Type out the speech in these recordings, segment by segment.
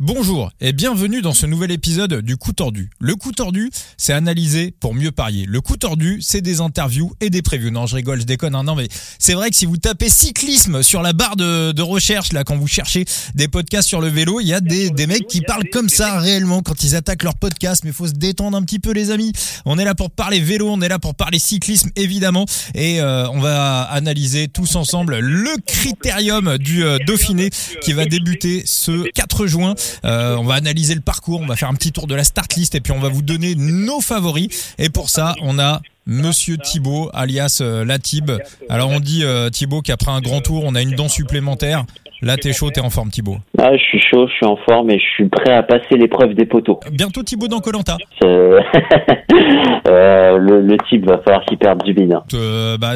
Bonjour et bienvenue dans ce nouvel épisode du coup tordu. Le coup tordu, c'est analyser pour mieux parier. Le coup tordu, c'est des interviews et des previews. Non, je rigole, je déconne. hein. non, mais c'est vrai que si vous tapez cyclisme sur la barre de, recherche, là, quand vous cherchez des podcasts sur le vélo, il y a des, des mecs qui parlent comme ça réellement quand ils attaquent leur podcast. Mais faut se détendre un petit peu, les amis. On est là pour parler vélo, on est là pour parler cyclisme, évidemment. Et euh, on va analyser tous ensemble le critérium du euh, Dauphiné qui va débuter ce 4 juin. Euh, on va analyser le parcours, on va faire un petit tour de la start list et puis on va vous donner nos favoris. Et pour ça, on a Monsieur Thibaut, alias euh, Latib. Alors on dit euh, Thibaut qu'après un grand tour, on a une dent supplémentaire. Là, t'es chaud, t'es en forme, Thibaut. Ah, je suis chaud, je suis en forme et je suis prêt à passer l'épreuve des poteaux. Bientôt Thibaut dans Colanta. Euh, euh, le, le type va falloir qu'il perde du bide. hein. Euh, bah,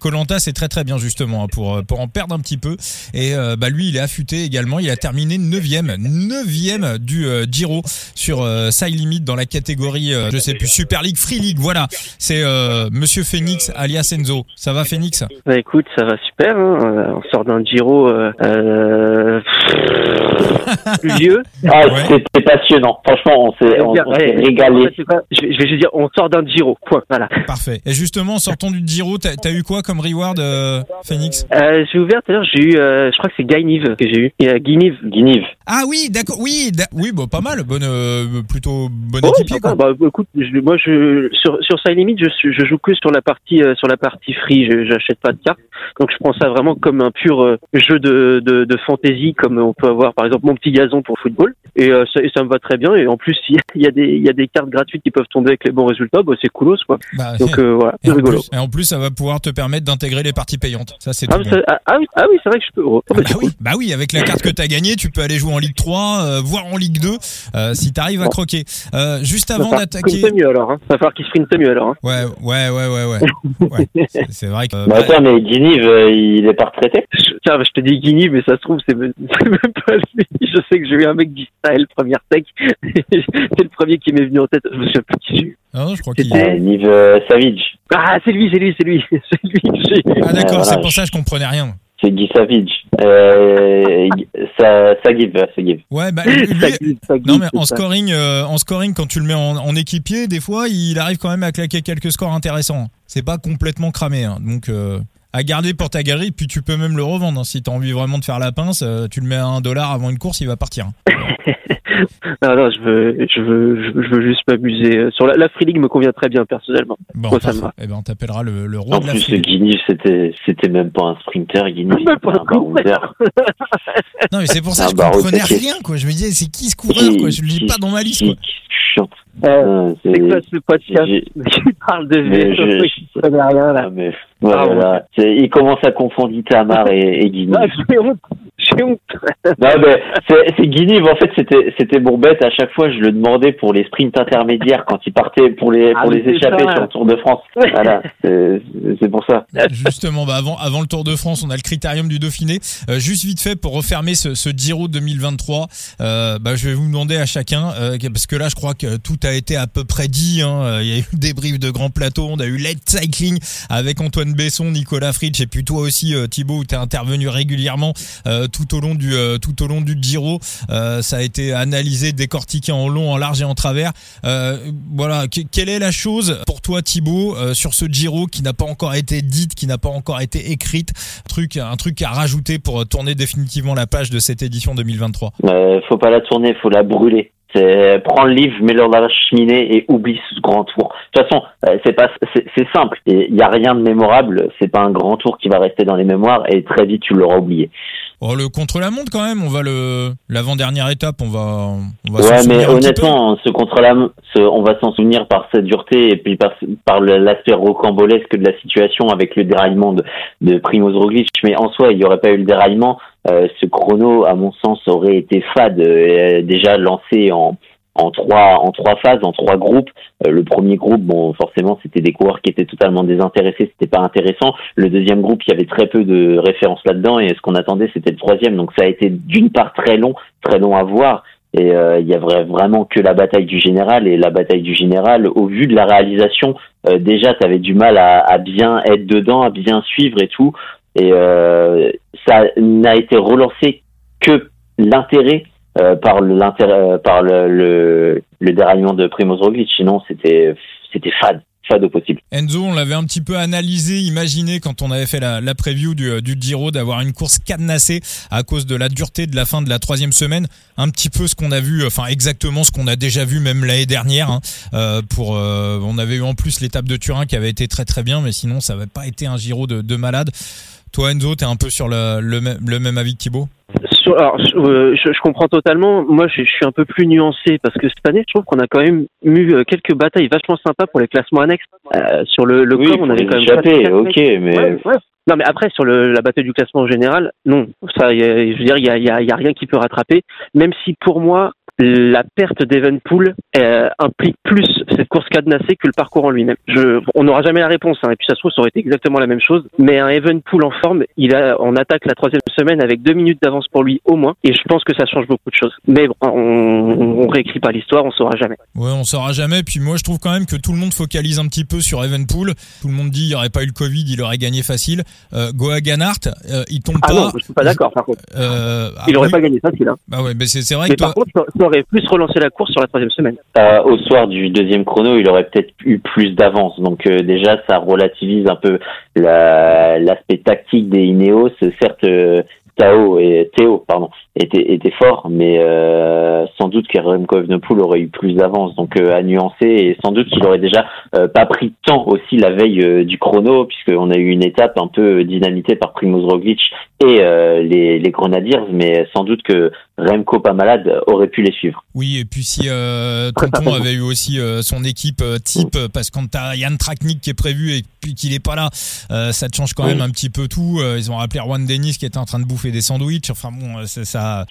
Colanta, c'est très très bien justement hein, pour pour en perdre un petit peu. Et euh, bah lui, il est affûté également. Il a terminé 9e, 9e du euh, Giro sur euh, Side Limit dans la catégorie, euh, je sais plus, Super League, Free League. Voilà, c'est euh, Monsieur Phoenix alias Enzo. Ça va, Phoenix? Bah écoute, ça va super. Hein. Euh, On sort d'un Giro euh, euh, vieux. Ah, Ouais. c'était passionnant. Franchement, on s'est on, on s'est régalé. je, vais, je vais juste dire, on sort d'un Giro. Point. Voilà. Parfait. Et justement, en sortant du Giro, t'as as eu quoi comme reward, euh, Phoenix Euh, j'ai ouvert tout à l'heure. J'ai eu, euh, je crois que c'est Guy Nive que j'ai eu. Et, euh, Guy Nive. Guinive. Ah oui, d'accord. Oui, d'a- oui, bah, pas mal. Bonne, euh, plutôt bon Oh, équipier. sympa. Quoi. Bah, écoute, je- moi, je, sur, sur Side Limit, je, joue que sur la partie, euh, sur la partie free. J'achète pas de cartes. Donc, je prends ça vraiment comme un pur euh, jeu de, de, de fantasy, comme on peut avoir, par exemple, mon petit gazon pour football. Et, euh, ça, et ça me va très bien. Et en plus, il y a- des, il y a des cartes gratuites qui peuvent tomber avec les bons résultats. Bah, c'est coolos, quoi. Bah, Donc, euh, voilà, et, c'est en rigolo. plus, et en plus, ça va pouvoir te permettre d'intégrer les parties payantes. Ça, c'est Ah, bon. ça- ah, ah oui, ah oui, c'est vrai que je peux. oh, Ah bah, bah oui, bah oui, avec la carte que t'as gagnée, tu peux aller jouer en Ligue 3, euh, voire en Ligue 2, euh, si t'arrives à croquer. Euh, juste Va avant d'attaquer. mieux alors. Hein. Va falloir qu'il sprinte mieux alors. Hein. Ouais, ouais, ouais, ouais, ouais. ouais. C'est- C'est vrai que. Mais attends, mais Guinive, euh, il est pas retraité Tiens, je te dis Guigny, mais ça se trouve, c'est même, pas lui. Je sais que j'ai eu un mec d'Israël, première tech. c'est le premier qui m'est venu en tête. Je me souviens plus qui j'ai eu. Ah non, je crois qu'il. euh, Nive euh, Savage. Ah, c'est lui, c'est lui, c'est lui. C'est lui que j'ai eu. Ah d'accord, Ouais, c'est voilà. pour ça que je comprenais rien. C'est Guy Savage. Euh, ça, ça give, ça give. Ouais, bah lui. Ça ça Non mais en ça. scoring, euh, en scoring, quand tu le mets en, en équipier, des fois, il arrive quand même à claquer quelques scores intéressants. C'est pas complètement cramé, hein. donc euh, à garder pour ta galerie. Puis tu peux même le revendre hein. si t'as envie vraiment de faire la pince. euh, tu le mets à un dollar avant une course, il va partir. Non, non, je veux, je veux, je veux, juste m'amuser. Sur la, la Free League me convient très bien personnellement. Bon, Moi, ça me va. Eh ben, on t'appellera le, le roi En de la plus, free. Guinive, c'était, c'était même pas un sprinter. Pas c'était un baroudeur. Non, mais c'est pour ça que je comprenais rien, quoi. Je me disais, c'est qui ce coureur, quoi? Je le dis pas dans ma liste, quoi. Euh, Ah, c'est quoi ce podcast j'ai- qui parle de vélo je- connais rien là. Ah, mais voilà. C'est- Il commence à confondre Itamar et, et. Ah, Non, mais c'est, c'est Guinive, en fait, c'était, c'était bête. À chaque fois, je le demandais pour les sprints intermédiaires quand il partait pour les, Ah, pour mais les échapper sur le Tour de France. Voilà. C'est, c'est pour ça. Justement, bah avant, avant le Tour de France, on a le critérium du Dauphiné. Euh, juste vite fait pour refermer ce, ce Giro 2023, euh, bah, je vais vous demander à chacun, euh, parce que là, je crois que tout a été à peu près dit. hein. Euh, Il y a eu des briefs de grand plateau, on a eu Light Cycling avec Antoine Besson, Nicolas Fritsch, et puis toi aussi, euh, Thibaut, où tu es intervenu régulièrement euh, tout au long du euh, tout au long du Giro. Euh, ça a été analysé, décortiqué en long, en large et en travers. Euh, voilà, que- quelle est la chose pour toi, Thibaut, sur ce Giro qui n'a pas encore été dite, qui n'a pas encore été écrite, un truc, un truc à rajouter pour tourner définitivement la page de cette édition 2023. Euh, faut pas la tourner, faut la brûler. Prends le livre, mets-le dans la cheminée et oublie ce grand tour. De toute façon, c'est pas, c'est simple. Il y a rien de mémorable. C'est pas un grand tour qui va rester dans les mémoires et très vite tu l'auras oublié. Oh, le contre la montre quand même, on va le l'avant-dernière étape, on va on va Ouais, mais honnêtement, ce contre la, ce, on va s'en souvenir par sa dureté et puis par, l'aspect rocambolesque de la situation avec le déraillement de, de Primoz Roglic. Mais en soi, il n'y aurait pas eu le déraillement. Euh, ce chrono, à mon sens, aurait été fade, euh, déjà lancé en, en trois, en trois phases, en trois groupes. Euh, le premier groupe, bon, forcément, c'était des coureurs qui étaient totalement désintéressés, c'était pas intéressant. Le deuxième groupe, il y avait très peu de références là-dedans et ce qu'on attendait, c'était le troisième. Donc ça a été d'une part très long, très long à voir. Et euh, il y a vra- vraiment que la bataille du général. Et la bataille du général, au vu de la réalisation, euh, déjà, tu avais du mal à, à bien être dedans, à bien suivre et tout. Et euh, ça n'a été relancé que l'intérêt par l'intérêt, par le, le, le déraillement de Primoz Roglic. Sinon, c'était c'était fade fade possible. Enzo, on l'avait un petit peu analysé, imaginé quand on avait fait la, la preview du, du Giro d'avoir une course cadenassée à cause de la dureté de la fin de la troisième semaine. Un petit peu ce qu'on a vu, enfin exactement ce qu'on a déjà vu même l'année dernière. Hein, euh, pour, euh, on avait eu en plus l'étape de Turin qui avait été très très bien, mais sinon ça n'avait pas été un Giro de, de malade. Toi Enzo, tu es un peu sur le, le, le même avis que Thibaut? Sur, alors, euh, je, je, comprends totalement. Moi, je, je, suis un peu plus nuancé parce que cette année, je trouve qu'on a quand même eu euh, quelques batailles vachement sympas pour les classements annexes. Euh, sur le, le oui, on avait quand même. Échappé, ok, mais. Ouais, ouais. Non, mais après, sur le, la bataille du classement en général, non. Ça, y a, je veux dire, il y a, y, a, y a rien qui peut rattraper. Même si pour moi, la perte d'Evenpool euh, implique plus cette course cadenassée que le parcours en lui-même. Je, on n'aura jamais la réponse, hein, et puis ça se trouve, ça aurait été exactement la même chose. Mais un Evenpool en forme, il a, on attaque la troisième semaine avec deux minutes d'avance pour lui au moins, et je pense que ça change beaucoup de choses. Mais bon, on, on réécrit pas l'histoire, on saura jamais. Ouais, on saura jamais. Puis moi, je trouve quand même que tout le monde focalise un petit peu sur Evenpool. Tout le monde dit il n'y aurait pas eu le Covid, il aurait gagné facile. Euh, Goa Ganart, euh, il tombe ah pas. non, je suis pas d'accord. Par contre, euh, il aurait ah, pas gagné facile. Hein. Bah ouais, mais c'est vrai mais que toi... par contre, ça aurait plus relancé la course sur la troisième semaine. Euh, au soir du deuxième chrono, il aurait peut-être eu plus d'avance. Donc euh, déjà, ça relativise un peu l'aspect tactique des Ineos. Certes, euh, Tao et Théo, pardon, était, était fort, mais euh, sans doute que Remco Evenepoel aurait eu plus d'avance, donc euh, à nuancer, et sans doute qu'il aurait déjà euh, pas pris temps aussi la veille du chrono, puisqu'on a eu une étape un peu dynamitée par Primoz Roglic et les, les Grenadiers, mais sans doute que Remco pas malade aurait pu les suivre. Oui, et puis si Tonton avait eu aussi son équipe type, parce que quand t'as Yann Traknik qui est prévu et puis qu'il est pas là, ça te change quand même un petit peu tout. Ils ont rappelé Juan Dennis qui était en train de bouffer des sandwichs. Enfin bon, c'est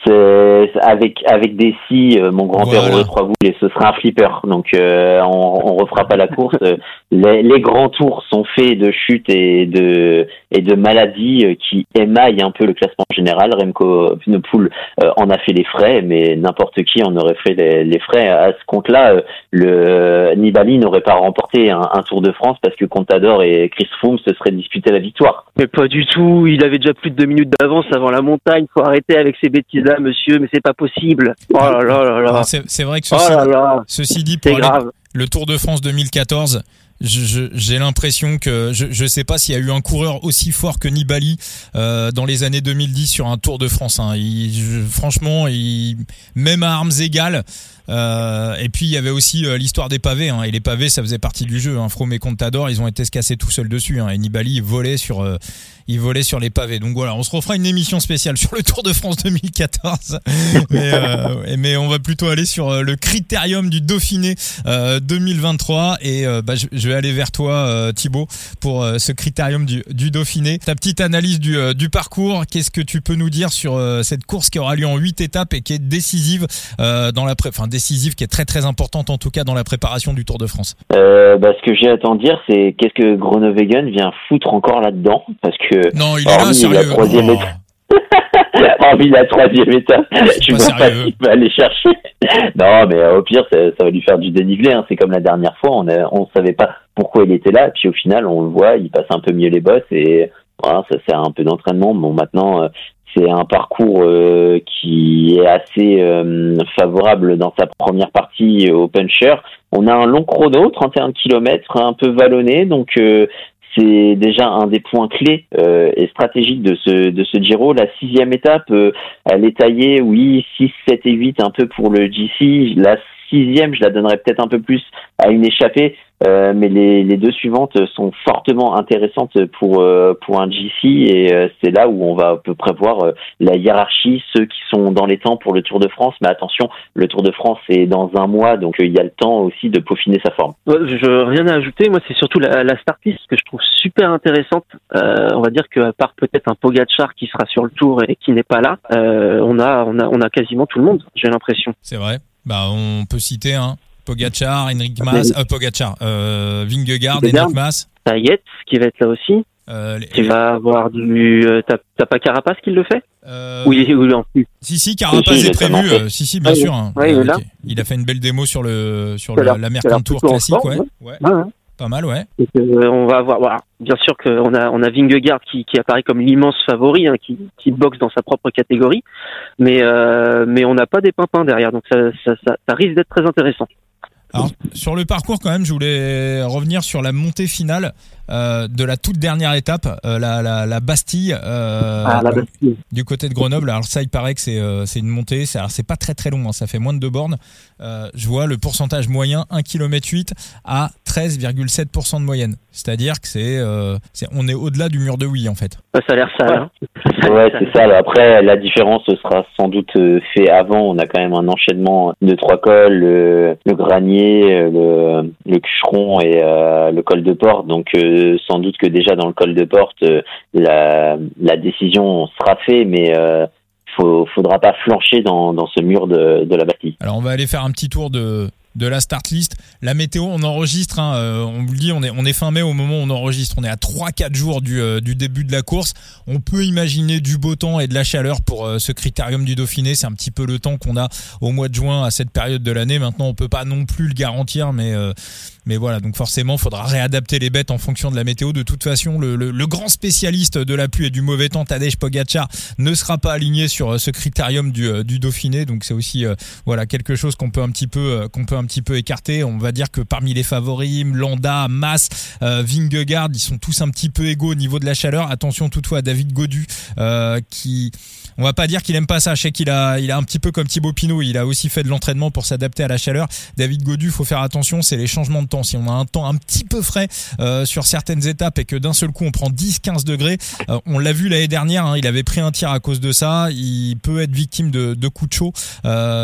C'est avec avec des si, mon grand-père Voilà. aurait trois boules et ce sera un flipper. Donc euh, on, on refera pas la course. les, les grands tours sont faits de chutes et de et de maladies euh, qui émaillent un peu le classement général. Remco Evenepoel euh, en a fait les frais, mais n'importe qui en aurait fait les, les frais. À ce compte-là, euh, le Nibali n'aurait pas remporté un, un Tour de France parce que Contador et Chris Froome se seraient disputés la victoire. Mais pas du tout. Il avait déjà plus de deux minutes d'avance avant la montagne. Faut arrêter avec ces bêtises-là, monsieur. Mais c'est pas possible. Oh là là là là. C'est vrai que Oh ceci, là là. ceci dit, pour aller- grave. le Tour de France 2014, je- je- j'ai l'impression que je je sais pas s'il y a eu un coureur aussi fort que Nibali euh, dans les années 2010 sur un Tour de France. Hein. Il, je- franchement, il, même à armes égales. Euh, et puis il y avait aussi euh, l'histoire des pavés. Hein. Et les pavés, ça faisait partie du jeu. Hein. Froome et Contador, ils ont été se casser tout seuls dessus. Hein. Et Nibali, volait sur, euh, il volait sur les pavés. Donc voilà, on se refera une émission spéciale sur le Tour de France 2014. mais, on va plutôt aller sur le critérium du Dauphiné euh, 2023 et bah, je, vais aller vers toi Thibaut pour ce critérium du, Dauphiné. Ta petite analyse du, parcours, qu'est-ce que tu peux nous dire sur cette course qui aura lieu en huit étapes et qui est décisive dans la pré décisive qui est très très importante en tout cas dans la préparation du Tour de France. Euh, bah, ce que j'ai à t'en dire, c'est qu'est-ce que Groenewegen vient foutre encore là-dedans? Parce que Non, il est là sérieux. la troisième Oh. étape. hormis la troisième étape, je pas vois pas qui va aller chercher. Non, mais euh, au pire, ça, ça va lui faire du dénivelé. Hein. C'est comme la dernière fois, on ne on savait pas pourquoi il était là. Puis au final, on le voit, il passe un peu mieux les bosses et voilà, ça sert un peu d'entraînement. Bon, maintenant, euh, c'est un parcours euh, qui est assez euh, favorable dans sa première partie au puncher. On a un long chrono, 31 km, un peu vallonné, donc euh, c'est déjà un des points clés et stratégiques de ce de ce Giro. La sixième étape, elle est taillée, oui, 6, 7 et 8 un peu pour le GC. La sixième, je la donnerais peut-être un peu plus à une échappée, euh, mais les, les deux suivantes sont fortement intéressantes pour euh, pour un GC et euh, c'est là où on va à peu près voir euh, la hiérarchie, ceux qui sont dans les temps pour le Tour de France. Mais attention, le Tour de France est dans un mois, donc euh, il y a le temps aussi de peaufiner sa forme. Ouais, Je rien à ajouter. Moi, c'est surtout la, la start list que je trouve super intéressante. Euh, on va dire qu'à part peut-être un Pogacar qui sera sur le tour et qui n'est pas là, euh, on a on a on a quasiment tout le monde. J'ai l'impression. C'est vrai. Bah on peut citer hein, Pogacar, Henrik Mas, euh, Pogacar, euh, Vingegaard. Henrik Mas. Yates qui va être là aussi. Euh, les- Tu vas avoir du. euh, T'as pas Carapace qui le fait euh, Oui, oui, plus. Si si, si, est prévu. euh, si si, bien sûr. hein. ouais, il a fait une belle démo sur le sur le- la Mercantour classique, ouais. ouais. ouais. Ouais, ouais. Pas mal, ouais. on va avoir, voilà, bien sûr qu'on a, on a Vingegaard qui, qui apparaît comme l'immense favori, hein, qui, qui boxe dans sa propre catégorie, mais, mais on n'a pas des pimpins derrière, donc ça, ça, ça risque d'être très intéressant. Alors, sur le parcours, quand même, je voulais revenir sur la montée finale euh, de la toute dernière étape, euh, la, la, la, Bastille, euh, ah, la Bastille, du côté de Grenoble. Alors ça, il paraît que c'est euh, c'est une montée. Alors c'est pas très très long, hein, ça fait moins de deux bornes. Euh, je vois le pourcentage moyen 1 km 8 à 13,7% de moyenne. C'est-à-dire que c'est on est au-delà du mur de oui en fait. Ça a l'air sale. Hein ouais, c'est ça. Après, la différence sera sans doute fait avant. On a quand même un enchaînement de trois cols, le, le granier, le, le cucheron et le col de porte. Donc sans doute que déjà dans le col de porte, euh, la, décision sera faite, mais euh, faut, faudra pas flancher dans, ce mur de, de la bâtie. Alors on va aller faire un petit tour de, de la start list. La météo, on enregistre, hein, euh, on vous le dit, on est, on est fin mai au moment où on enregistre. On est à 3-4 jours du, euh, du début de la course. On peut imaginer du beau temps et de la chaleur pour euh, ce critérium du Dauphiné. C'est un petit peu le temps qu'on a au mois de juin à cette période de l'année. Maintenant, on peut pas non plus le garantir, mais mais voilà. Donc forcément, il faudra réadapter les bêtes en fonction de la météo. De toute façon, le, le, grand spécialiste de la pluie et du mauvais temps, Tadej Pogacar, ne sera pas aligné sur ce critérium du, du Dauphiné. Donc c'est aussi voilà quelque chose qu'on peut un petit peu qu'on peut petit peu écarté. On va dire que parmi les favoris, Landa, Mas, euh, Vingegaard, ils sont tous un petit peu égaux au niveau de la chaleur. Attention toutefois à David Godu euh, qui on va pas dire qu'il aime pas ça. Je sais qu'il a, il a un petit peu comme Thibaut Pinot. Il a aussi fait de l'entraînement pour s'adapter à la chaleur. David Godu, faut faire attention, c'est les changements de temps. Si on a un temps un petit peu frais euh, sur certaines étapes et que d'un seul coup on prend 10-15 degrés, on l'a vu l'année dernière. Hein, il avait pris un tir à cause de ça. Il peut être victime de, coups de chaud.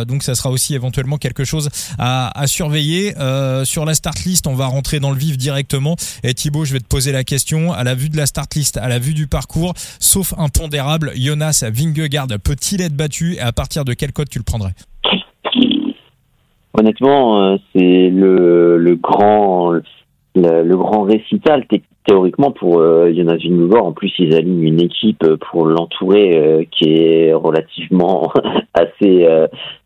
Donc ça sera aussi éventuellement quelque chose à, à surveiller. Euh, sur la start list, on va rentrer dans le vif directement. Et Thibaut, je vais te poser la question. À la vue de la start list, à la vue du parcours, sauf impondérable, Jonas Vingegaard peut-il être battu et à partir de quel code tu le prendrais? Honnêtement, euh, c'est le, grand le, grand récital théoriquement pour euh, Jonas Vingegaard. En plus, ils alignent une équipe pour l'entourer euh, qui est relativement assez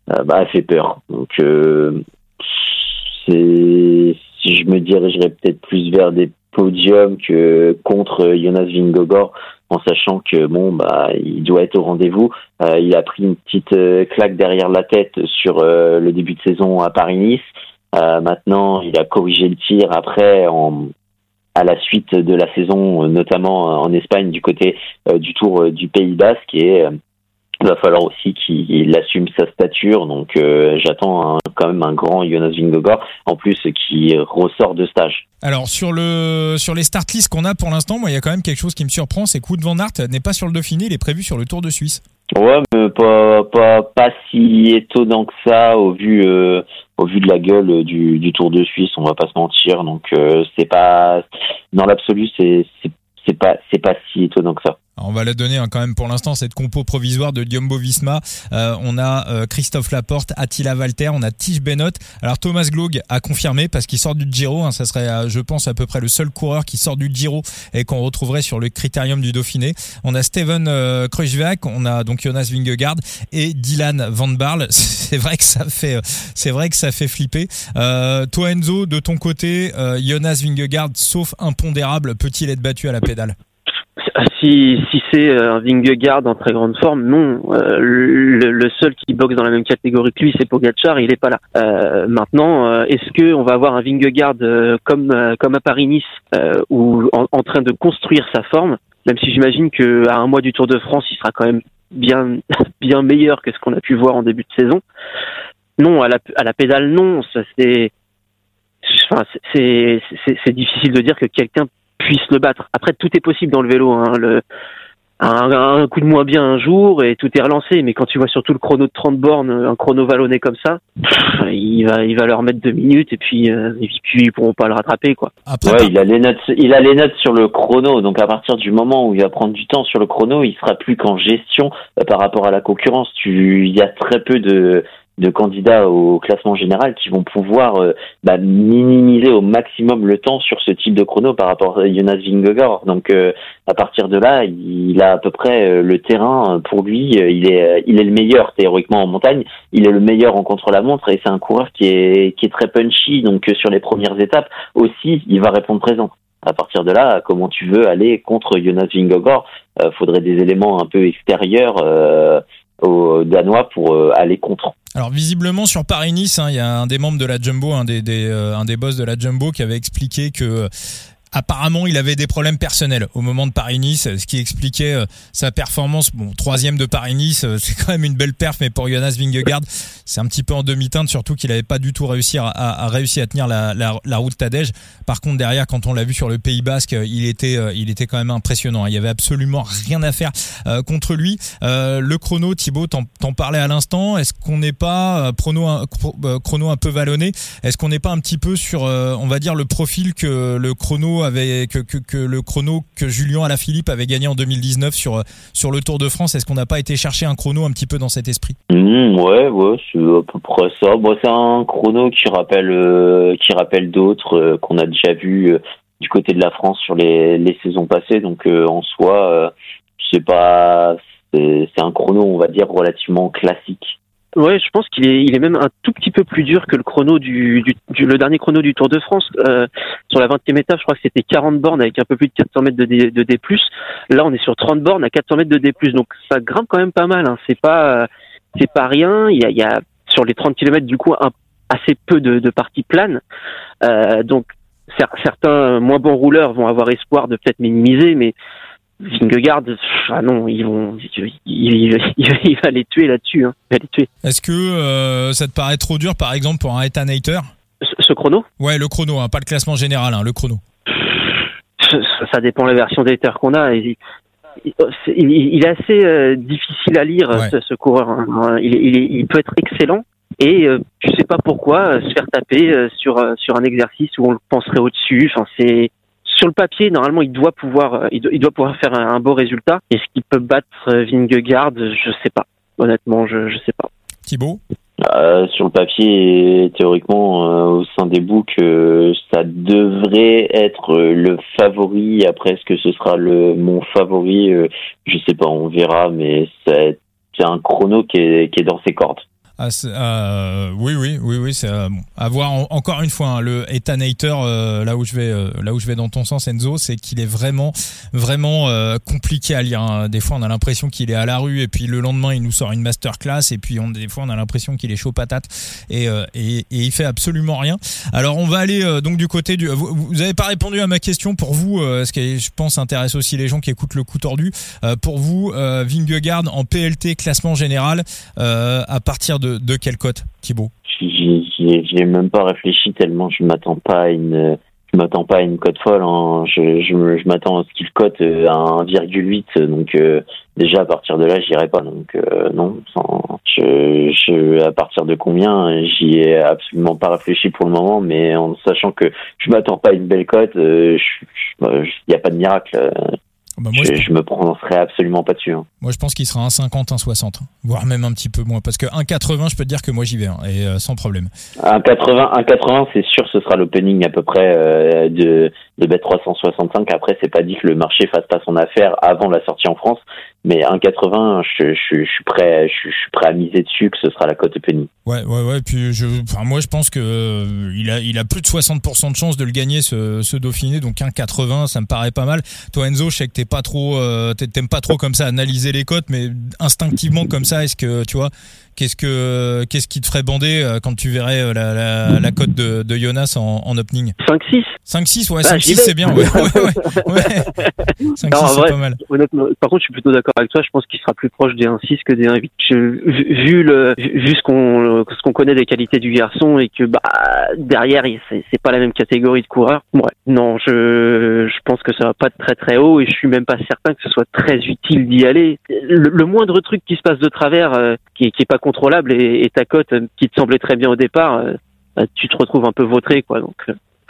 bah, fait peur. Donc c'est je me dirigerais peut-être plus vers des podiums que contre Jonas Vingegaard en sachant que bon bah il doit être au rendez-vous. Euh, il a pris une petite euh, claque derrière la tête sur euh, le début de saison à Paris-Nice. maintenant, il a corrigé le tir après à la suite de la saison, notamment en Espagne du côté du Tour du Pays Basque et il va falloir aussi qu'il assume sa stature. Donc j'attends quand même un grand Jonas Vingegaard, en plus qui ressort de stage. Alors sur le sur les start lists qu'on a pour l'instant, moi il y a quand même quelque chose qui me surprend, c'est que van Aert n'est pas sur le Dauphiné, il est prévu sur le Tour de Suisse. Ouais, mais pas pas pas si étonnant que ça au vu euh, au vu de la gueule du, du Tour de Suisse, on va pas se mentir. Donc euh, c'est pas dans l'absolu c'est c'est pas c'est pas si étonnant que ça on va la donner hein, quand même pour l'instant cette compo provisoire de Diombo Visma. Euh, on a euh, Christophe Laporte, Attila Walter, on a Tige Benot. Alors Thomas Glog a confirmé parce qu'il sort du Giro. Hein, ça serait, euh, je pense, à peu près le seul coureur qui sort du Giro et qu'on retrouverait sur le critérium du Dauphiné. On a Steven euh, on a donc Jonas Vingegaard et Dylan Van Barle. C'est vrai que ça fait, c'est vrai que ça fait flipper. toi Enzo, de ton côté, Jonas Vingegaard, sauf impondérable, peut-il être battu à la pédale? Si, si c'est euh, un Vingegaard en très grande forme, non. Euh, le, seul qui boxe dans la même catégorie que lui, c'est Pogacar, il est pas là. Euh, maintenant, est-ce que on va avoir un Vingegaard comme comme à Paris-Nice, ou en, train de construire sa forme, même si j'imagine que à un mois du Tour de France, il sera quand même bien bien meilleur que ce qu'on a pu voir en début de saison. Non, à la, à la pédale, non. Ça c'est Enfin, c'est difficile de dire que quelqu'un puisse le battre. Après, tout est possible dans le vélo. Hein. Le, un, coup de moins bien un jour et tout est relancé. Mais quand tu vois surtout le chrono de 30 bornes, un chrono vallonné comme ça, il va, il va leur mettre deux minutes et puis, euh, et puis ils pourront pas le rattraper, quoi. ouais, il a les notes, il a les notes sur le chrono. Donc à partir du moment où il va prendre du temps sur le chrono, il sera plus qu'en gestion euh, par rapport à la concurrence. Tu, il y a très peu de, de candidats au classement général qui vont pouvoir euh, bah, minimiser au maximum le temps sur ce type de chrono par rapport à Jonas Vingegaard. Donc euh, à partir de là, il a à peu près euh, le terrain pour lui. Il est il est le meilleur théoriquement en montagne. Il est le meilleur en contre-la-montre et c'est un coureur qui est qui est très punchy. Donc sur les premières étapes aussi, il va répondre présent. À partir de là, comment tu veux aller contre Jonas Vingegaard? Faudrait des éléments un peu extérieurs aux Danois pour aller contre. Alors visiblement sur Paris-Nice, hein, il y a un des membres de la Jumbo, un des, des euh, un des boss de la Jumbo qui avait expliqué que Apparemment, il avait des problèmes personnels au moment de Paris-Nice, ce qui expliquait euh, sa performance. Bon, troisième de Paris-Nice, euh, c'est quand même une belle perf, mais pour Jonas Vingegaard, c'est un petit peu en demi-teinte, surtout qu'il n'avait pas du tout réussi à, à, réussi à tenir la, la, la route Tadej. Par contre, derrière, quand on l'a vu sur le Pays Basque, il était, euh, il était quand même impressionnant. Il y avait absolument rien à faire contre lui. le chrono, Thibaut, t'en parlais à l'instant. Est-ce qu'on n'est pas chrono, chrono un peu vallonné? Est-ce qu'on n'est pas un petit peu sur, on va dire, le profil que le chrono avait que, le chrono que Julien Alaphilippe avait gagné en 2019 sur sur le Tour de France. Est-ce qu'on n'a pas été chercher un chrono un petit peu dans cet esprit? Mmh, Ouais, c'est à peu près ça. C'est un chrono qui rappelle euh, qui rappelle d'autres euh, qu'on a déjà vu euh, du côté de la France sur les, les saisons passées. Donc en soi, c'est pas c'est un chrono, on va dire, relativement classique. Ouais, je pense qu'il est, il est même un tout petit peu plus dur que le chrono du, du, le dernier chrono du Tour de France. Euh, sur la 20e étape, je crois que c'était 40 bornes avec un peu plus de 400 mètres de D, de D+. Là, on est sur 30 bornes à 400 mètres de D+. Donc ça grimpe quand même pas mal. Hein. C'est pas, c'est pas rien. Il y a, il y a sur les 30 km du coup un, assez peu de, de parties planes. Euh, donc certains moins bons rouleurs vont avoir espoir de peut-être minimiser, mais Vingegaard, ah non, ils vont, il, va les tuer là-dessus. Hein. Il va les tuer. Est-ce que euh, ça te paraît trop dur, par exemple, pour un Ethan Hayter ce, chrono? Ouais, le chrono, hein, pas le classement général, hein, le chrono. Ça, dépend de la version d'Hayter qu'on a. Il, est assez euh, difficile à lire, ce, coureur. Hein. Il, peut être excellent, et euh, je sais pas pourquoi se faire taper sur sur un exercice où on le penserait au-dessus. Enfin, c'est sur le papier, normalement, il doit pouvoir, euh, il doit, pouvoir faire un, beau résultat. Est-ce qu'il peut battre euh, Vingegaard? Je sais pas. Honnêtement, je je sais pas. Thibaut? Euh, sur le papier, théoriquement, au sein des books, ça devrait être le favori. Après, est-ce que ce sera le mon favori? Je sais pas, on verra, mais c'est un chrono qui est, qui est dans ses cordes. Ah, euh, oui, oui, oui, oui, c'est euh, à voir encore une fois hein, le Ethan Hater, euh, là où je vais, euh, là où je vais dans ton sens, Enzo, c'est qu'il est vraiment, vraiment compliqué à lire. Hein. Des fois, on a l'impression qu'il est à la rue et puis le lendemain, il nous sort une masterclass et puis on, des fois, on a l'impression qu'il est chaud patate et, et, et, il fait absolument rien. Alors, on va aller donc du côté du. Vous, vous avez pas répondu à ma question pour vous, ce qui je pense intéresse aussi les gens qui écoutent le coup tordu. pour vous, Vingegaard en PLT classement général à partir de de, quelle cote, Thibaut? J'y ai même pas réfléchi tellement je m'attends pas à une je m'attends pas à une cote folle. Hein. Je, m'attends à ce qu'il cote euh, à 1,8. Donc euh, déjà à partir de là, j'irai pas. Donc euh, non, je, à partir de combien, j'y ai absolument pas réfléchi pour le moment. Mais en sachant que je m'attends pas à une belle cote, il n'y a pas de miracle. Bah, moi, je, je, me prononcerai absolument pas dessus. Hein. Moi, je pense qu'il sera un 50, un 60, voire même un petit peu moins. Parce que 1,80, je peux te dire que moi, j'y vais, hein, et euh, sans problème. 1,80, 1,80, c'est sûr, ce sera l'opening à peu près euh, de, de bet 365. Après, c'est pas dit que le marché fasse pas son affaire avant la sortie en France. Mais 1,80, je, je, je, suis prêt, je, suis prêt à miser dessus que ce sera la cote opening. Ouais, ouais, ouais. Puis je, enfin, moi, je pense que euh, il a, il a plus de 60% de chance de le gagner ce, ce Dauphiné. Donc 1,80, ça me paraît pas mal. Toi, Enzo, je sais que t'es pas trop, euh, t'aimes pas trop comme ça analyser les cotes, mais instinctivement comme ça, est-ce que tu vois, Qu'est-ce que qu'est-ce qui te ferait bander euh, quand tu verrais euh, la, la, la cote de, de Jonas en, en opening 5-6 5-6, ouais, 5-6 c'est bien, ouais, ouais, ouais, 5-6 c'est pas mal. Honnêtement, par contre, je suis plutôt d'accord avec toi, je pense qu'il sera plus proche des 1-6 que des 1-8. Vu, le, vu ce qu'on ce qu'on connaît des qualités du garçon et que bah derrière, c'est pas la même catégorie de coureurs. Ouais, non, je, je pense que ça va pas être très très haut et je suis même pas certain que ce soit très utile d'y aller. Le, moindre truc qui se passe de travers, euh, qui, qui est pas contrôlable et, ta cote euh, qui te semblait très bien au départ, euh, bah, tu te retrouves un peu vautré quoi. Donc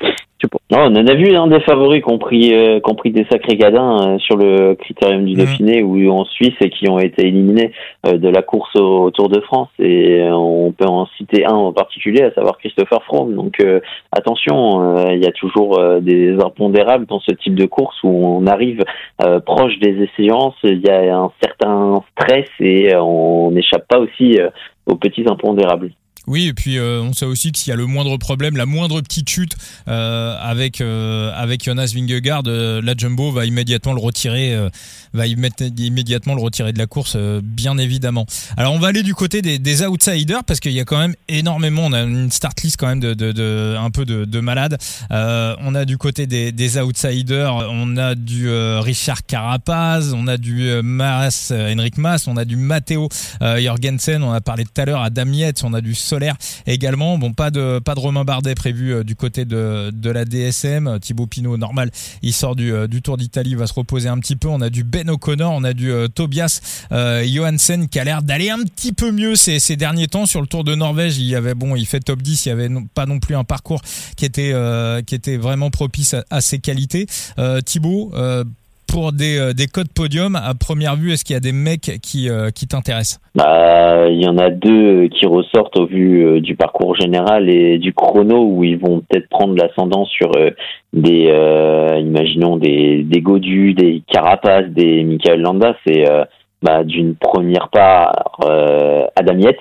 euh, pas. on en a vu hein, des favoris compris compris des sacrés gadins sur le critérium du mmh. Dauphiné ou en Suisse et qui ont été éliminés de la course au, Tour de France et on peut en citer un en particulier à savoir Christopher Froome donc attention il y a toujours des impondérables dans ce type de course où on arrive proche des séances il y a un certain stress et on n'échappe pas aussi aux petits impondérables. Oui, et puis euh, on sait aussi que s'il y a le moindre problème, la moindre petite chute euh, avec euh, avec Jonas Vingegaard, la Jumbo va immédiatement le retirer, va immédiatement le retirer de la course, bien évidemment. Alors on va aller du côté des, des outsiders parce qu'il y a quand même énormément, on a une start list quand même de, de, de un peu de, de malades. on a du côté des, des outsiders, on a du Richard Carapaz, on a du Mas, Henrik Mas, on a du Matteo Jorgensen, on a parlé tout à l'heure à Damietz, on a du solaire également. Bon, pas de pas de Romain Bardet prévu euh, du côté de, de la DSM. Thibaut Pinot, normal, il sort du, euh, du Tour d'Italie, va se reposer un petit peu. On a du Ben O'Connor, on a du euh, Tobias Johansen qui a l'air d'aller un petit peu mieux ces, derniers temps sur le Tour de Norvège. Il y avait bon, il fait top 10, il y avait pas non plus un parcours qui était qui était vraiment propice à, ses qualités. Thibaut pour des, euh, des codes podium, à première vue, est-ce qu'il y a des mecs qui, euh, qui t'intéressent? Bah, Il y en a deux qui ressortent au vu euh, du parcours général et du chrono où ils vont peut-être prendre l'ascendant sur des, imaginons, des, des Godu, des Carapace, des Michael Landa. C'est bah, d'une première part Adam Yates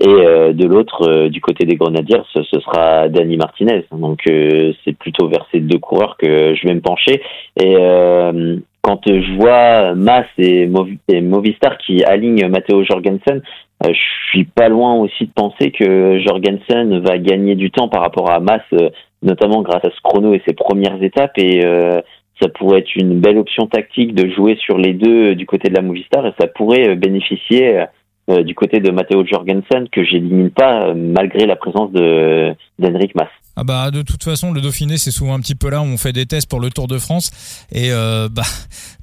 et euh, de l'autre, euh, du côté des Grenadiers, ce, sera Danny Martinez. Donc euh, c'est plutôt vers ces deux coureurs que je vais me pencher. Et quand je vois Mas et, Movistar qui alignent Matteo Jorgensen, je suis pas loin aussi de penser que Jorgensen va gagner du temps par rapport à Mas, notamment grâce à ce chrono et ses premières étapes. Et ça pourrait être une belle option tactique de jouer sur les deux du côté de la Movistar et ça pourrait bénéficier euh, du côté de Matteo Jorgensen que j'élimine pas euh, malgré la présence de d'Henrik Mas. Ah bah de toute façon le Dauphiné c'est souvent un petit peu là où on fait des tests pour le Tour de France et euh, bah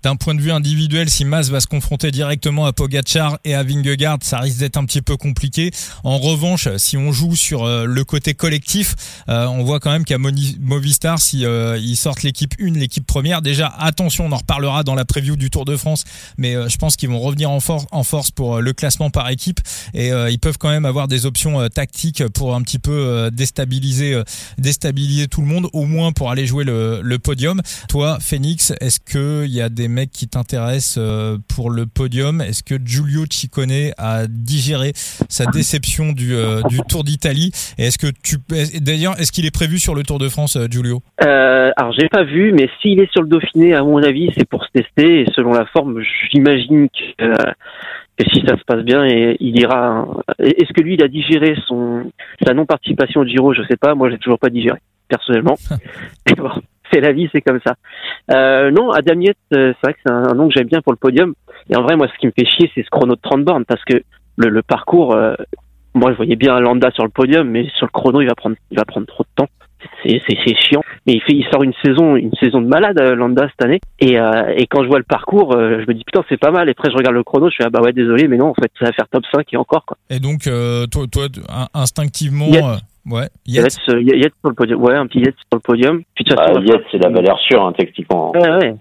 d'un point de vue individuel si Mas va se confronter directement à Pogacar et à Vingegaard ça risque d'être un petit peu compliqué. En revanche si on joue sur euh, le côté collectif euh, on voit quand même qu'à Movistar si ils sortent l'équipe 1 l'équipe première déjà attention on en reparlera dans la preview du Tour de France mais je pense qu'ils vont revenir en, en force pour le classement par équipe et ils peuvent quand même avoir des options tactiques pour un petit peu déstabiliser déstabiliser tout le monde, au moins pour aller jouer le, le podium. Toi, Phoenix, est-ce qu'il y a des mecs qui t'intéressent euh, pour le podium? Est-ce que Giulio Ciccone a digéré sa déception du, euh, du Tour d'Italie? Et est-ce que tu, d'ailleurs, est-ce qu'il est prévu sur le Tour de France, euh, Giulio? Euh, Alors, j'ai pas vu, mais s'il est sur le Dauphiné, à mon avis, c'est pour se tester. Et selon la forme, j'imagine que et si ça se passe bien, et il ira. Est-ce que lui, il a digéré son sa non-participation au Giro? Je sais pas. Moi, j'ai toujours pas digéré personnellement. c'est la vie, c'est comme ça. Euh, non, Adamiette, euh, c'est vrai que c'est un, nom que j'aime bien pour le podium. Et en vrai, moi, ce qui me fait chier, c'est ce chrono de 30 bornes, parce que le, le parcours, euh, moi, je voyais bien Landa sur le podium, mais sur le chrono, il va prendre, il va prendre trop de temps c'est chiant. Mais il fait, il sort une saison, une saison de malade euh, Landa cette année. Et, euh, et quand je vois le parcours, euh, je me dis putain c'est pas mal. Et après je regarde le chrono, je suis ah bah ouais désolé, mais non en fait ça va faire top 5 et encore quoi. Et donc toi, toi instinctivement. Ouais, Yates. sur le podium. Ouais, un petit Yates sur le podium. Puis, bah, Yates, c'est la valeur sûre, hein, techniquement. Ouais, ouais.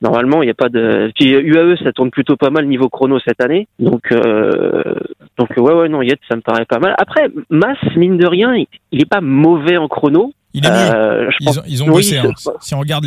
Normalement, il n'y a pas de. Puis UAE, ça tourne plutôt pas mal niveau chrono cette année. Donc, euh... donc ouais, ouais, non, Yates, ça me paraît pas mal. Après, Mass, mine de rien, il est pas mauvais en chrono. Il est euh, ils, ont, bossé. Hein. Si on regarde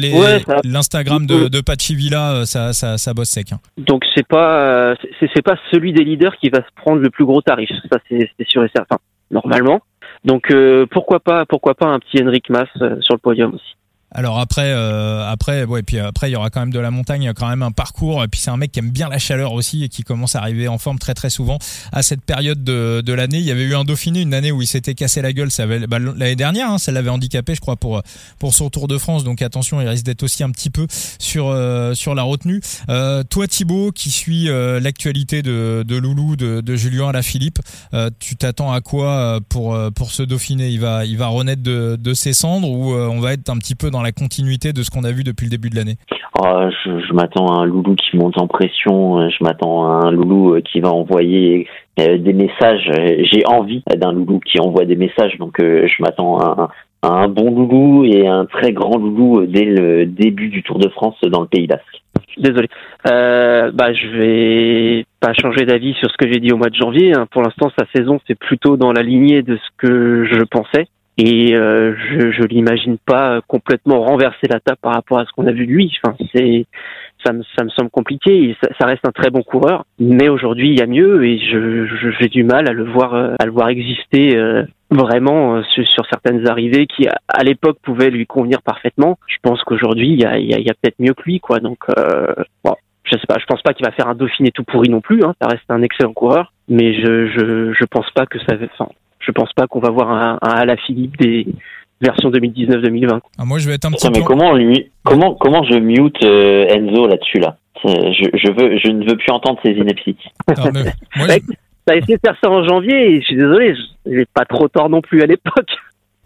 l'Instagram de, de Villa, euh, ça, ça, ça bosse sec. Hein. Donc c'est pas euh, c'est pas celui des leaders qui va se prendre le plus gros tarif. Ça c'est sûr et certain. Normalement. Donc euh, pourquoi pas pourquoi pas un petit Henrik Mas sur le podium aussi. Alors après, euh, après, ouais, puis après il y aura quand même de la montagne, il y a quand même un parcours. Et puis c'est un mec qui aime bien la chaleur aussi et qui commence à arriver en forme très très souvent à cette période de, de l'année. Il y avait eu un Dauphiné une année où il s'était cassé la gueule. Bah, l'année dernière, hein, ça l'avait handicapé, je crois, pour pour son Tour de France. Donc attention, il risque d'être aussi un petit peu sur euh, sur la retenue. Euh, toi, Thibaut, qui suit euh, l'actualité de, de Loulou, de, Julien Philippe, euh, tu t'attends à quoi pour pour ce Dauphiné? Il va il va renaître de, de ses cendres ou on va être un petit peu dans la continuité de ce qu'on a vu depuis le début de l'année oh, Je, m'attends à un loulou qui monte en pression, je m'attends à un loulou euh, qui va envoyer euh, des messages. J'ai envie d'un loulou qui envoie des messages, donc euh, je m'attends à un bon loulou et un très grand loulou dès le début du Tour de France dans le Pays Basque. Désolé. Euh, bah, je vais pas changer d'avis sur ce que j'ai dit au mois de janvier. Hein. Pour l'instant, sa saison, c'est plutôt dans la lignée de ce que je pensais. Et euh, je, je l'imagine pas complètement renverser la table par rapport à ce qu'on a vu de lui. Enfin, c'est ça me, ça me semble compliqué. Ça, reste un très bon coureur, mais aujourd'hui il y a mieux et je, j'ai du mal à le voir, à le voir exister euh, vraiment euh, sur, sur, certaines arrivées qui à, l'époque pouvaient lui convenir parfaitement. Je pense qu'aujourd'hui il y a, y a, y a peut-être mieux que lui, quoi. Donc euh, bon, je sais pas, je pense pas qu'il va faire un Dauphiné tout pourri non plus. Hein. Ça reste un excellent coureur, mais je, je, je pense pas que ça, enfin, je pense pas qu'on va voir un, un Alaphilippe des version 2019-2020. Ah, moi, je vais être un petit mais comment lui, comment comment je mute euh, Enzo là-dessus là? Je, je, veux, je ne veux plus entendre ces inepties. Non, mais, moi, je... T'as essayé de faire ça en janvier et je suis désolé, j'ai pas trop tort non plus à l'époque.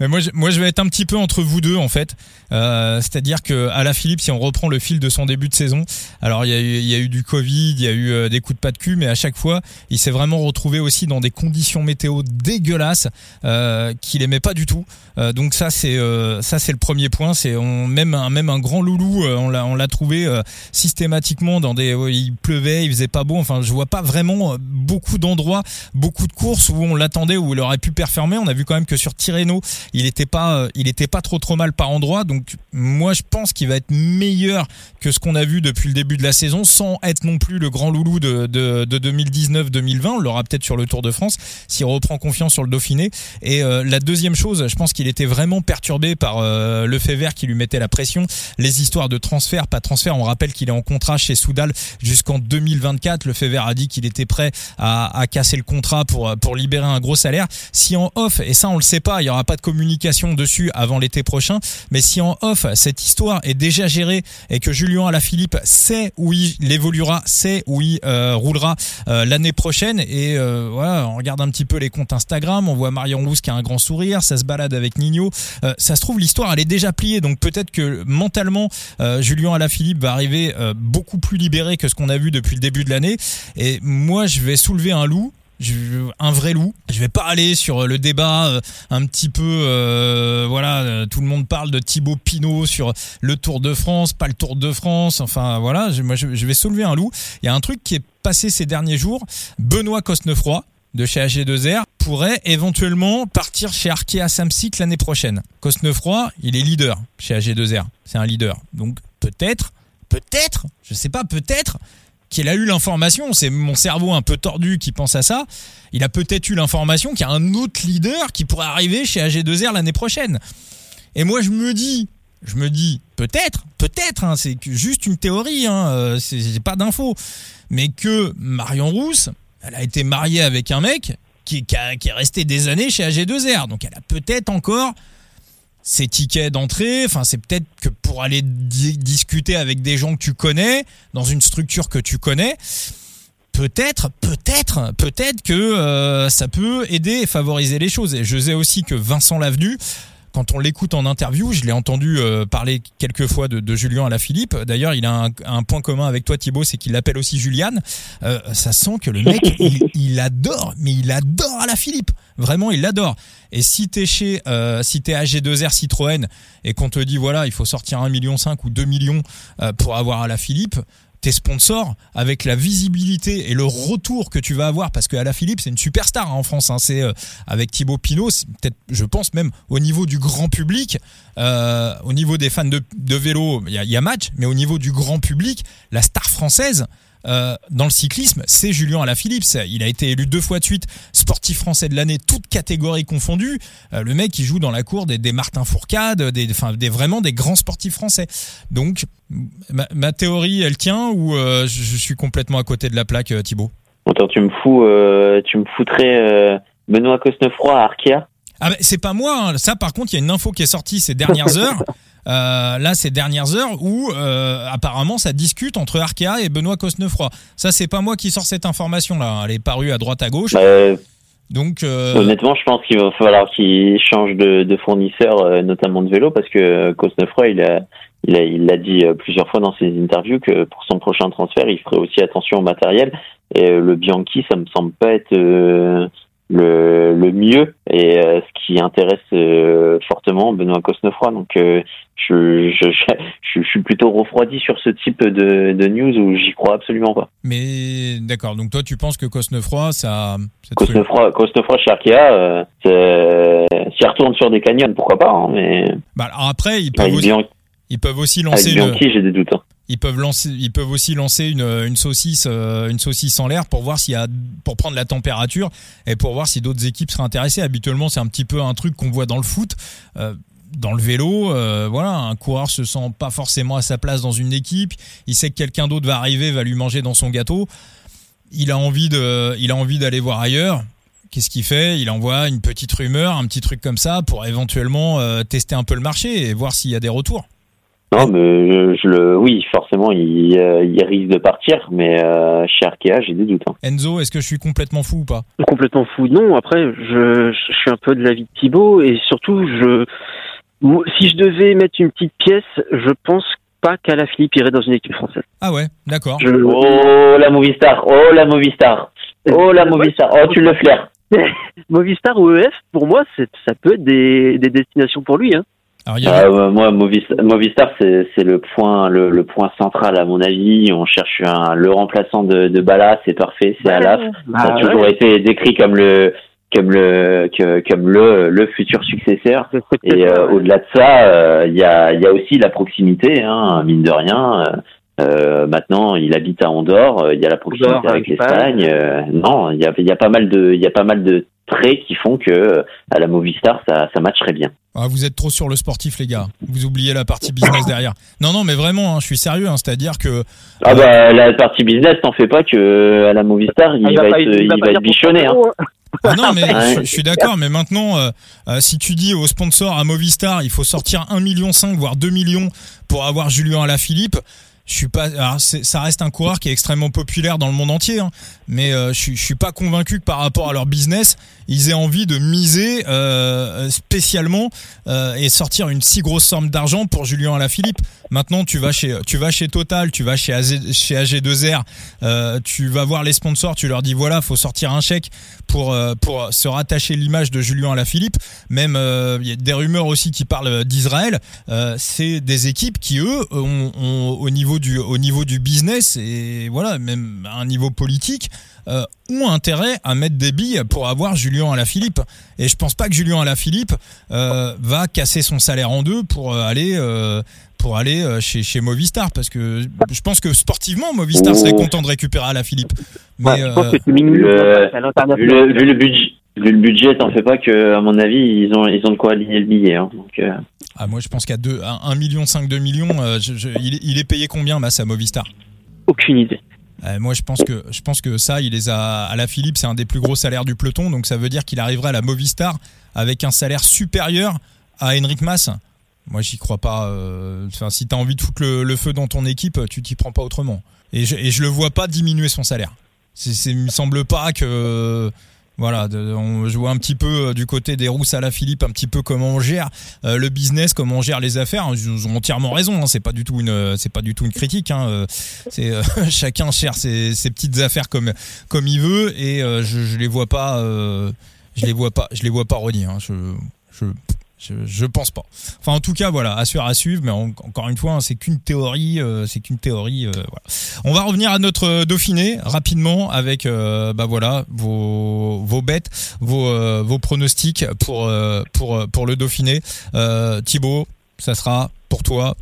Moi, je, vais être un petit peu entre vous deux en fait. Euh, C'est-à-dire que à la Philippe, si on reprend le fil de son début de saison, alors il y a eu, du Covid, il y a eu euh, des coups de pas de cul, mais à chaque fois, il s'est vraiment retrouvé aussi dans des conditions météo dégueulasses euh, qu'il aimait pas du tout. Donc ça, c'est ça, c'est le premier point. C'est même un même un grand loulou, on l'a on l'a trouvé systématiquement dans des, il pleuvait, il faisait pas beau. Enfin, je vois pas vraiment beaucoup d'endroits, beaucoup de courses où on l'attendait où il aurait pu performer. On a vu quand même que sur Tirreno il était pas, euh, il était pas trop trop mal par endroit. Donc moi je pense qu'il va être meilleur que ce qu'on a vu depuis le début de la saison, sans être non plus le grand loulou de, de, de 2019-2020. On l'aura peut-être sur le Tour de France s'il reprend confiance sur le Dauphiné. Et euh, la deuxième chose, je pense qu'il était vraiment perturbé par euh, le fait qui lui mettait la pression, les histoires de transfert, pas transfert. On rappelle qu'il est en contrat chez Soudal jusqu'en 2024. Le fait a dit qu'il était prêt à, à casser le contrat pour pour libérer un gros salaire. Si en off, et ça on le sait pas, il y aura pas de communication communication dessus avant l'été prochain. Mais si en off, cette histoire est déjà gérée et que Julien Alaphilippe sait où il évoluera, sait où il euh, roulera euh, l'année prochaine, et euh, voilà, on regarde un petit peu les comptes Instagram, on voit Marion Rousse qui a un grand sourire, ça se balade avec Nino. ça se trouve, l'histoire, elle est déjà pliée. Donc peut-être que mentalement, Julien Alaphilippe va arriver beaucoup plus libéré que ce qu'on a vu depuis le début de l'année. Et moi, je vais soulever un loup un vrai loup. Je vais pas aller sur le débat euh, un petit peu, euh, voilà, euh, tout le monde parle de Thibaut Pinot sur le Tour de France, pas le Tour de France. Enfin voilà, je, vais soulever un loup. Il y a un truc qui est passé ces derniers jours. Benoît Cosnefroy de chez AG2R pourrait éventuellement partir chez Arkea Samsic l'année prochaine. Cosnefroy, il est leader chez AG2R. C'est un leader. Donc peut-être, peut-être, je sais pas, peut-être qu'il a eu l'information, c'est mon cerveau un peu tordu qui pense à ça, il a peut-être eu l'information qu'il y a un autre leader qui pourrait arriver chez AG2R l'année prochaine. Et moi je me dis, je me dis, peut-être, peut-être, hein, c'est juste une théorie, hein, euh, c'est pas d'infos, mais que Marion Rousse, elle a été mariée avec un mec qui est resté des années chez AG2R, donc elle a peut-être encore ces tickets d'entrée, enfin c'est peut-être que pour aller discuter avec des gens que tu connais, dans une structure que tu connais, peut-être, peut-être, peut-être que euh, ça peut aider et favoriser les choses. Et je sais aussi que Vincent Lavenu, quand on l'écoute en interview, je l'ai entendu euh, parler quelques fois de, de Julien Philippe. D'ailleurs, il a un, point commun avec toi, Thibaut, c'est qu'il l'appelle aussi Juliane. Euh, ça sent que le mec, il, adore, mais il adore Philippe. Vraiment, il l'adore. Et si t'es chez, euh, si t'es AG2R Citroën et qu'on te dit voilà, il faut sortir 1,5 million ou 2 millions euh, pour avoir Philippe tes sponsors avec la visibilité et le retour que tu vas avoir parce que Ala Philippe c'est une superstar hein, en France hein, c'est euh, avec Thibaut Pinot je pense même au niveau du grand public euh, au niveau des fans de, vélo il y y a match mais au niveau du grand public la star française euh, dans le cyclisme, c'est Julien Alaphilippe. Il a été élu deux fois de suite sportif français de l'année, toutes catégories confondues. Euh, le mec, il joue dans la cour des, des Martin Fourcade, des, enfin, des, vraiment des grands sportifs français. Donc, ma, théorie, elle tient ou euh, je, suis complètement à côté de la plaque, Thibaut? Attends, tu me fous, tu me foutrais Benoît Cosnefroy à Arkea ah ben, c'est pas moi. Hein. Ça, par contre, il y a une info qui est sortie ces dernières heures. Euh, là ces dernières heures où euh, apparemment ça discute entre Arkea et Benoît Cosnefroy. Ça c'est pas moi qui sors cette information là, elle est parue à droite à gauche. Bah, Donc euh, honnêtement, je pense qu'il va falloir qu'il change de, de fournisseur, notamment de vélo, parce que Cosnefroy il a il a il l'a dit plusieurs fois dans ses interviews que pour son prochain transfert, il ferait aussi attention au matériel. Et le Bianchi, ça me semble pas être le, le mieux et euh, qui intéresse euh, fortement Benoît Cosnefroy. Donc euh, je, je, je, je, suis plutôt refroidi sur ce type de, de news où j'y crois absolument pas. Mais d'accord, donc toi tu penses que Cosnefroy, ça... Cosnefroy, Cosnefroy chez Arkea, euh, s'il retourne sur des canyons, pourquoi pas. Hein, mais... Bah, alors après, ils peuvent, aussi, ils peuvent aussi lancer... Avec Bianchi, j'ai des doutes. Hein ils peuvent lancer, ils peuvent aussi lancer une, saucisse, euh, une saucisse en l'air pour voir s'il y a, pour prendre la température et pour voir si d'autres équipes seraient intéressées. Habituellement, c'est un petit peu un truc qu'on voit dans le foot. Euh, dans le vélo, euh, voilà, un coureur se sent pas forcément à sa place dans une équipe. Il sait que quelqu'un d'autre va arriver, va lui manger dans son gâteau. Il a envie de, il a envie d'aller voir ailleurs. Qu'est-ce qu'il fait? Il envoie une petite rumeur, un petit truc comme ça pour éventuellement tester un peu le marché et voir s'il y a des retours. Non, mais je, le, oui, forcément, il, euh, il, risque de partir, mais euh, chez Arkea, j'ai des doutes. Hein. Enzo, est-ce que je suis complètement fou ou pas? Complètement fou, non. Après, je, je suis un peu de l'avis de Thibaut, et surtout, je, si je devais mettre une petite pièce, je pense pas qu'Ala Philippe irait dans une équipe française. Ah ouais, d'accord. Oh la Movistar, oh la Movistar, oh la Movistar, oh tu le flaires. Movistar ou EF, pour moi, ça peut être des, des destinations pour lui. Hein. Alors, moi, Movistar, c'est le point, le, point central à mon avis. On cherche un, le remplaçant de, de Bala, c'est parfait, c'est Alaf. ça a toujours été décrit comme le, comme le, comme le, le futur successeur. Et euh, au-delà de ça, euh, il y a, il y a aussi la proximité, hein, mine de rien. Euh, maintenant, il habite à Andorre. Il y a la proximité avec l'Espagne. non, il y a, il y a pas mal de, il y a pas mal de traits qui font que à la Movistar, ça, ça matcherait bien. Ah, vous êtes trop sur le sportif, les gars. Vous oubliez la partie business derrière. Non, non, mais vraiment, hein, je suis sérieux. Hein, C'est-à-dire que. Ah bah la partie business, t'en fais pas que à la Movistar, il, va, être, il va, être bichonné. Hein. Ah non, mais je, suis d'accord, mais maintenant, euh, euh, si tu dis au sponsor à Movistar, il faut sortir 1,5 million, voire 2 millions pour avoir Julien Alaphilippe, je suis pas. ça reste un coureur qui est extrêmement populaire dans le monde entier, hein, mais euh, je, je suis pas convaincu que par rapport à leur business, ils aient envie de miser euh, spécialement euh, et sortir une si grosse somme d'argent pour Julien Alaphilippe. Maintenant, tu vas chez tu vas chez Total, tu vas chez chez AG2R, euh, tu vas voir les sponsors, tu leur dis voilà, faut sortir un chèque pour pour se rattacher l'image de Julien Alaphilippe. Même il y a des rumeurs aussi qui parlent d'Israël. c'est des équipes qui eux ont, ont, au niveau du au niveau du business et voilà même à un niveau politique euh, ont intérêt à mettre des billes pour avoir Julien Alaphilippe. Et je pense pas que Julien Alaphilippe euh, va casser son salaire en deux pour euh, aller euh, pour aller chez, chez Movistar parce que je pense que sportivement Movistar serait content de récupérer Alaphilippe. Mais je pense que tu le, vu, le, vu le budget. Vu le budget, t'en fais pas que, à mon avis, ils ont, ils ont de quoi aligner le billet. Hein, donc, ah, moi, je pense qu'à 1 million, 5, 2 millions, je, je, il, il, est payé combien, Mass, à Movistar? Aucune idée. Euh, moi, je pense que je pense que ça, il les a à la Philippe, c'est un des plus gros salaires du peloton, donc ça veut dire qu'il arriverait à la Movistar avec un salaire supérieur à Henrik Mas. Moi, j'y crois pas. Euh, enfin, si t'as envie de foutre le, feu dans ton équipe, tu t'y prends pas autrement. Et je, et je le vois pas diminuer son salaire. C'est, il me semble pas que voilà, on, je vois un petit peu euh, du côté des rousses à la Philippe, un petit peu comment on gère euh, le business, comment on gère les affaires. Ils ont entièrement raison. Hein, c'est pas du tout une, c'est pas du tout une critique. Hein, euh, c'est chacun gère ses, petites affaires comme comme il veut et je, je les vois pas, je les vois pas, je les vois pas. Hein, je je, je pense pas. Enfin, en tout cas, voilà, à suivre, à suivre. Mais encore une fois, hein, c'est qu'une théorie. Euh, c'est qu'une théorie. Euh. On va revenir à notre Dauphiné rapidement avec, euh, bah voilà, vos bêtes, vos pronostics pour pour pour le Dauphiné. Thibaut, ça sera pour toi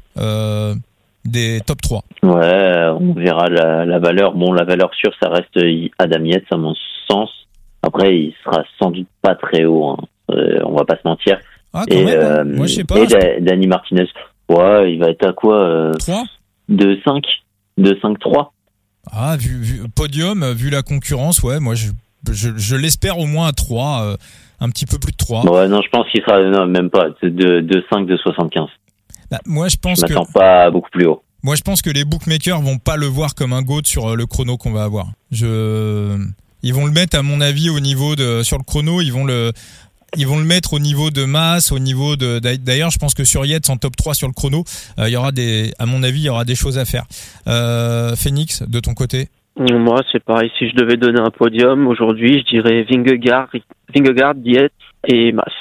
des top 3. Ouais, on verra la, la valeur. Bon, la valeur sûre, ça reste Adam Yates, à mon sens. Après, il sera sans doute pas très haut. Hein. on va pas se mentir. Ah, quand et, même. Hein. Euh, Moi, je sais pas. Et Danny Martinez. Ouais, il va être à quoi euh, 3 De 5. De 5-3. Ah, vu, vu, podium, vu la concurrence, ouais, moi, je, je, je l'espère au moins à 3. Euh, un petit peu plus de 3. Ouais, non, je pense qu'il sera, non, même pas, de, de 5, de 75. Bah, moi, je pense je que. pas beaucoup plus haut. Moi, je pense que les bookmakers vont pas le voir comme un goat sur euh, le chrono qu'on va avoir. Je, ils vont le mettre, à mon avis, au niveau de, sur le chrono, ils vont le, ils vont le mettre au niveau de masse, au niveau de. D'ailleurs, je pense que sur Yates en top 3 sur le chrono, euh, il y aura des, à mon avis, il y aura des choses à faire. Euh, Phoenix, de ton côté? Moi, c'est pareil. Si je devais donner un podium aujourd'hui, je dirais Vingegaard, Vingegaard, Diet et Mas.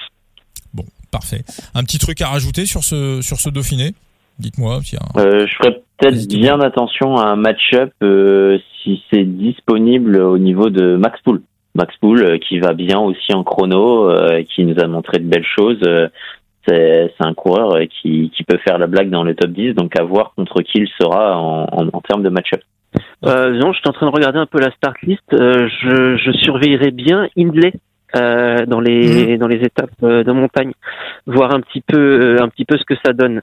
Bon, parfait. Un petit truc à rajouter sur ce sur ce Dauphiné? Dites-moi. Euh, je ferais peut-être bien attention à un match-up euh, si c'est disponible au niveau de Max Pool. Max Pool euh, qui va bien aussi en chrono, euh, qui nous a montré de belles choses. Euh, c'est un coureur qui, qui peut faire la blague dans le top 10, donc à voir contre qui il sera en, en, en termes de match-up. Euh, non, je suis en train de regarder un peu la start list. Euh, je, je surveillerai bien Hindley euh, dans les Mmh. dans les étapes de montagne, voir un petit peu un petit peu ce que ça donne.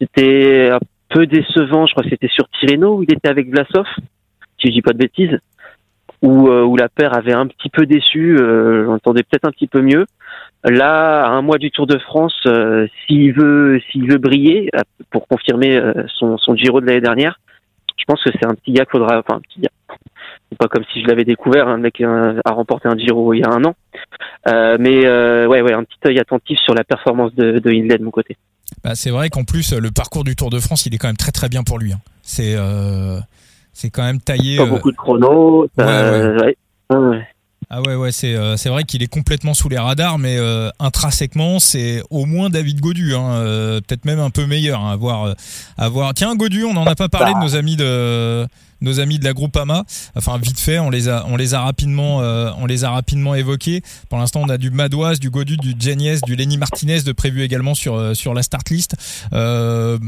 C'était un peu décevant, je crois que c'était sur Tirreno où il était avec Vlasov, si je dis pas de bêtises, où euh, où la paire avait un petit peu déçu. Euh, J'entendais peut-être un petit peu mieux. Là, à un mois du Tour de France, euh, s'il veut s'il veut briller euh, pour confirmer euh, son son Giro de l'année dernière, je pense que c'est un petit gars qu'il faudra, enfin un petit gars. Pas comme si je l'avais découvert, un mec euh, a remporté un Giro il y a un an. Euh, mais euh, ouais, ouais, un petit œil attentif sur la performance de, de Hindley de mon côté. Bah, c'est vrai qu'en plus le parcours du Tour de France, il est quand même très très bien pour lui. hein. C'est euh, c'est quand même taillé. Pas euh, beaucoup de chrono. ouais, euh, ouais. Ah ouais ouais c'est euh, c'est vrai qu'il est complètement sous les radars mais euh, intrinsèquement c'est au moins David Godu hein, euh, peut-être même un peu meilleur hein, à voir euh, à voir. Tiens Godu on n'en a pas parlé de nos amis de nos amis de la Groupama enfin vite fait on les a on les a rapidement euh, on les a rapidement évoqués. Pour l'instant on a du Madoise du Godu du Genies du Lenny Martinez de prévu également sur sur la start list. Euh,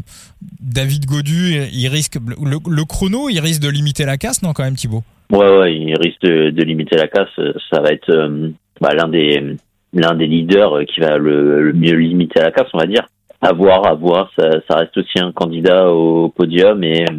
David Godu il risque le, le chrono il risque de limiter la casse non quand même Thibaut? Ouais, ouais, il risque de, de limiter la casse. Ça va être euh, bah, l'un des l'un des leaders qui va le, le mieux limiter la casse, on va dire. À voir, à voir. Ça, ça reste aussi un candidat au podium et euh,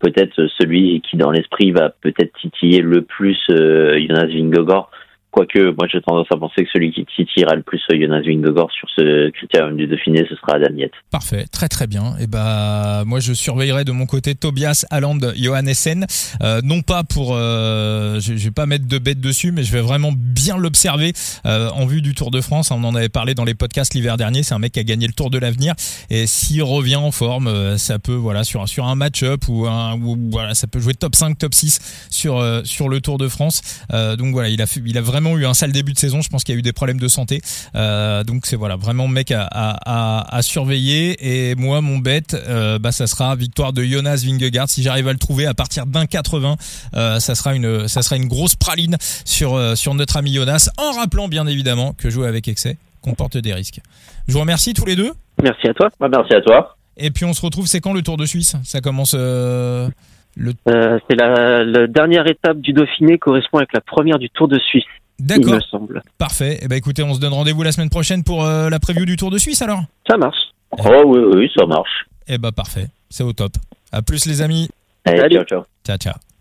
peut-être celui qui, dans l'esprit, va peut-être titiller le plus euh, Jonas Vingegaard. Quoique, moi, j'ai tendance à penser que celui qui titillera le plus Jonas Vingegaard sur ce critérium du Dauphiné, ce sera Adam. Parfait, très très bien. Et bah moi je surveillerai de mon côté Tobias Haaland Johannessen, euh, non pas pour, euh, je, je vais pas mettre de bête dessus, mais je vais vraiment bien l'observer euh, en vue du Tour de France. On en avait parlé dans les podcasts l'hiver dernier. C'est un mec qui a gagné le Tour de l'avenir et s'il revient en forme, euh, ça peut voilà sur sur un match-up ou un ou, voilà ça peut jouer top 5, top 6 sur euh, sur le Tour de France. Euh, donc voilà, il a il a vraiment eu un sale début de saison. Je pense qu'il y a eu des problèmes de santé. Euh, donc c'est voilà vraiment mec à, à, à, à surveiller et moi mon bet euh, bah ça sera victoire de Jonas Vingegaard si j'arrive à le trouver à partir d'un 80 euh, ça sera une ça sera une grosse praline sur euh, sur notre ami Jonas en rappelant bien évidemment que jouer avec excès comporte des risques. Je vous remercie tous les deux Merci à toi. Ouais, merci à toi. et puis on se retrouve c'est quand le Tour de Suisse? Ça commence le Euh, c'est la, la dernière étape du Dauphiné correspond avec la première du Tour de Suisse, il D'accord, me semble. parfait. Et ben écoutez, on se donne rendez-vous la semaine prochaine pour euh, la preview du Tour de Suisse alors? Ça marche. Oh oui, oui, ça marche. Eh bah parfait, c'est au top. À plus les amis. Allez, Salut. ciao, ciao. Ciao ciao.